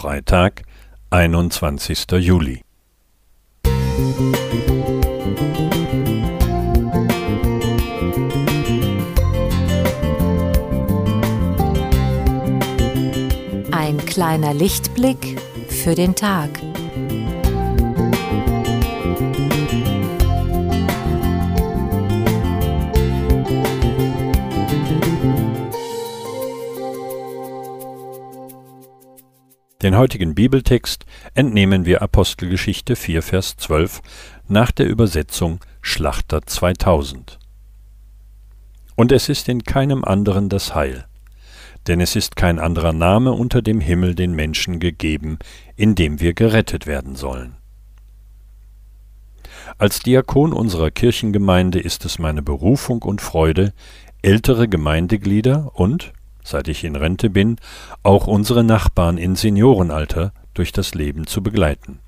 Freitag, einundzwanzigster Juli. Ein kleiner Lichtblick für den Tag. Den heutigen Bibeltext entnehmen wir Apostelgeschichte 4, Vers 12 nach der Übersetzung Schlachter 2000. Und es ist in keinem anderen das Heil, denn es ist kein anderer Name unter dem Himmel den Menschen gegeben, in dem wir gerettet werden sollen. Als Diakon unserer Kirchengemeinde ist es meine Berufung und Freude, ältere Gemeindeglieder und, seit ich in Rente bin, auch unsere Nachbarn in Seniorenalter durch das Leben zu begleiten.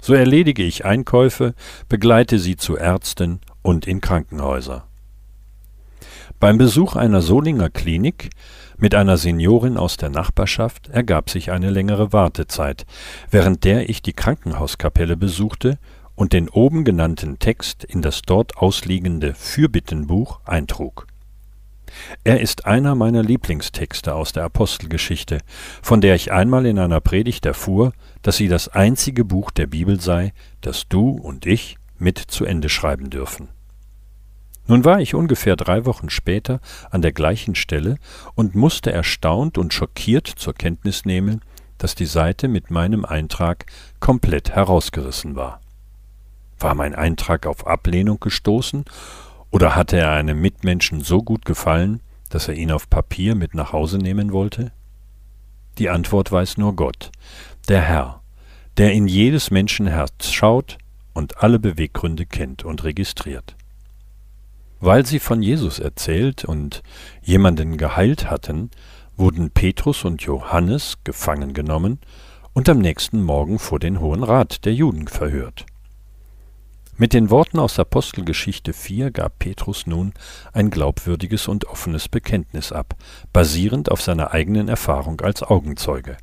So erledige ich Einkäufe, begleite sie zu Ärzten und in Krankenhäuser. Beim Besuch einer Solinger Klinik mit einer Seniorin aus der Nachbarschaft ergab sich eine längere Wartezeit, während der ich die Krankenhauskapelle besuchte und den oben genannten Text in das dort ausliegende Fürbittenbuch eintrug. Er ist einer meiner Lieblingstexte aus der Apostelgeschichte, von der ich einmal in einer Predigt erfuhr, dass sie das einzige Buch der Bibel sei, das du und ich mit zu Ende schreiben dürfen. Nun war ich ungefähr drei Wochen später an der gleichen Stelle und musste erstaunt und schockiert zur Kenntnis nehmen, dass die Seite mit meinem Eintrag komplett herausgerissen war. War mein Eintrag auf Ablehnung gestoßen oder hatte er einem Mitmenschen so gut gefallen, dass er ihn auf Papier mit nach Hause nehmen wollte? Die Antwort weiß nur Gott, der Herr, der in jedes Menschenherz schaut und alle Beweggründe kennt und registriert. Weil sie von Jesus erzählt und jemanden geheilt hatten, wurden Petrus und Johannes gefangen genommen und am nächsten Morgen vor den Hohen Rat der Juden verhört. Mit den Worten aus Apostelgeschichte 4 gab Petrus nun ein glaubwürdiges und offenes Bekenntnis ab, basierend auf seiner eigenen Erfahrung als Augenzeuge.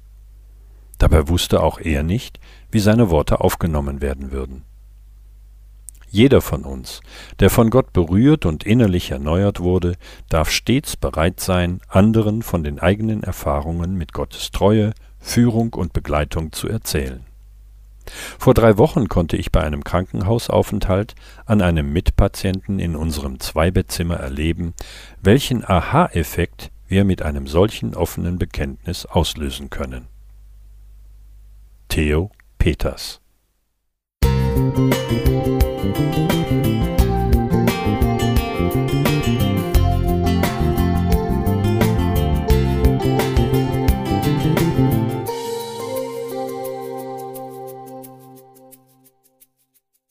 Dabei wusste auch er nicht, wie seine Worte aufgenommen werden würden. Jeder von uns, der von Gott berührt und innerlich erneuert wurde, darf stets bereit sein, anderen von den eigenen Erfahrungen mit Gottes Treue, Führung und Begleitung zu erzählen. Vor drei Wochen konnte ich bei einem Krankenhausaufenthalt an einem Mitpatienten in unserem Zweibettzimmer erleben, welchen Aha-Effekt wir mit einem solchen offenen Bekenntnis auslösen können. Theo Peters Musik